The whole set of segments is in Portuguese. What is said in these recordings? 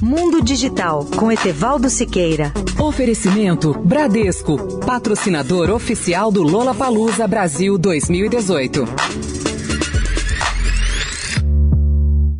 Mundo Digital com Etevaldo Siqueira. Oferecimento Bradesco, patrocinador oficial do Lola Palusa Brasil 2018.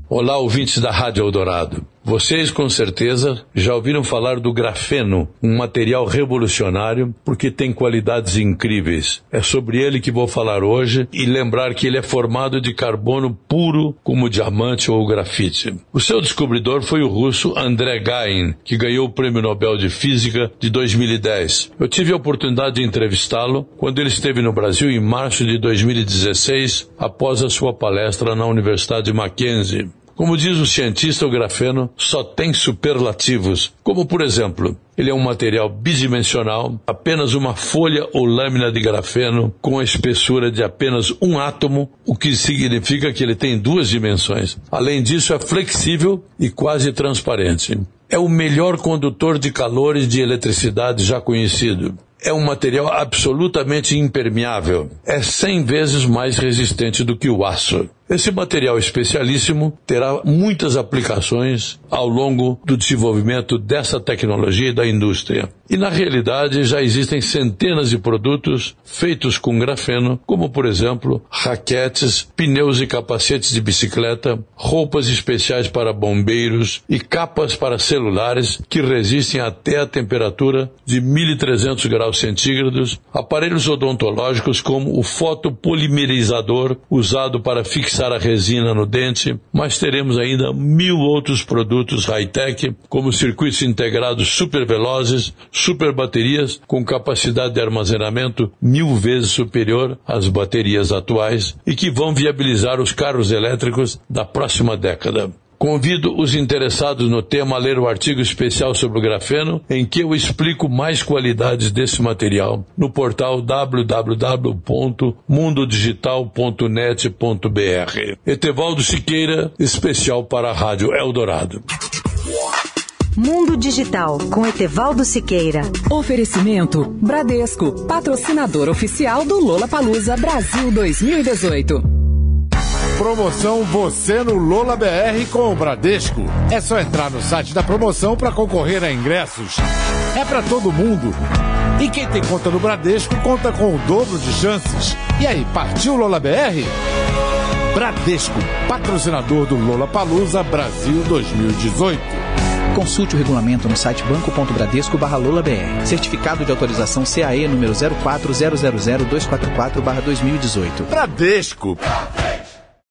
Olá, ouvintes da Rádio Eldorado. Vocês com certeza já ouviram falar do grafeno, um material revolucionário porque tem qualidades incríveis. É sobre ele que vou falar hoje e lembrar que ele é formado de carbono puro como diamante ou grafite. O seu descobridor foi o russo André Gain, que ganhou o Prêmio Nobel de Física de 2010. Eu tive a oportunidade de entrevistá-lo quando ele esteve no Brasil em março de 2016, após a sua palestra na Universidade Mackenzie. Como diz o cientista, o grafeno só tem superlativos, como por exemplo, ele é um material bidimensional, apenas uma folha ou lâmina de grafeno com a espessura de apenas um átomo, o que significa que ele tem duas dimensões. Além disso, é flexível e quase transparente. É o melhor condutor de calor e de eletricidade já conhecido é um material absolutamente impermeável. É 100 vezes mais resistente do que o aço. Esse material especialíssimo terá muitas aplicações ao longo do desenvolvimento dessa tecnologia e da indústria. E na realidade já existem centenas de produtos feitos com grafeno, como por exemplo raquetes, pneus e capacetes de bicicleta, roupas especiais para bombeiros e capas para celulares que resistem até a temperatura de 1300 graus centígrados, aparelhos odontológicos como o fotopolimerizador usado para fixar fixar a resina no dente, mas teremos ainda mil outros produtos high-tech, como circuitos integrados super velozes, super baterias com capacidade de armazenamento mil vezes superior às baterias atuais e que vão viabilizar os carros elétricos da próxima década. Convido os interessados no tema a ler o artigo especial sobre o grafeno, em que eu explico mais qualidades desse material no portal www.mundodigital.net.br. Etevaldo Siqueira, especial para a Rádio Eldorado. Mundo Digital com Etevaldo Siqueira. Oferecimento Bradesco, patrocinador oficial do Lola Palusa Brasil 2018. Promoção Você no Lola BR com o Bradesco. É só entrar no site da promoção para concorrer a ingressos. É para todo mundo. E quem tem conta no Bradesco conta com o dobro de chances. E aí, partiu Lola BR? Bradesco, patrocinador do Lola Palusa Brasil 2018. Consulte o regulamento no site banco.bradesco/lolabr. Certificado de autorização CAE número 04000244/2018. Bradesco